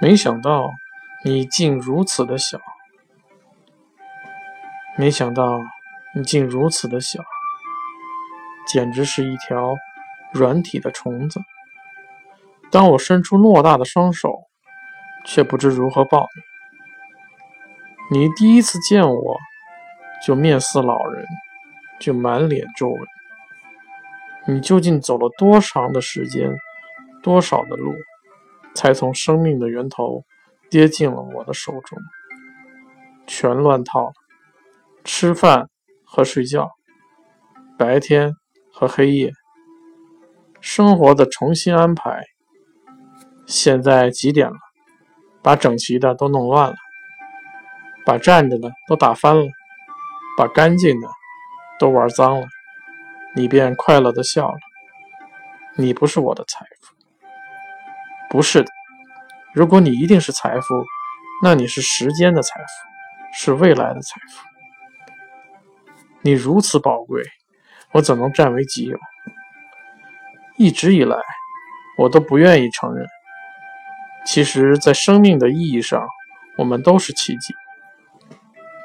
没想到你竟如此的小，没想到你竟如此的小，简直是一条软体的虫子。当我伸出偌大的双手，却不知如何抱你。你第一次见我，就面似老人，就满脸皱纹。你究竟走了多长的时间，多少的路，才从生命的源头跌进了我的手中？全乱套了，吃饭和睡觉，白天和黑夜，生活的重新安排。现在几点了？把整齐的都弄乱了，把站着的都打翻了，把干净的都玩脏了。你便快乐的笑了。你不是我的财富，不是的。如果你一定是财富，那你是时间的财富，是未来的财富。你如此宝贵，我怎能占为己有？一直以来，我都不愿意承认。其实，在生命的意义上，我们都是奇迹。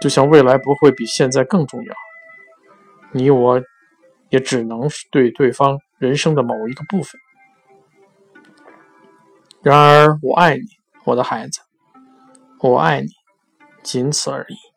就像未来不会比现在更重要。你我。也只能是对对方人生的某一个部分。然而，我爱你，我的孩子，我爱你，仅此而已。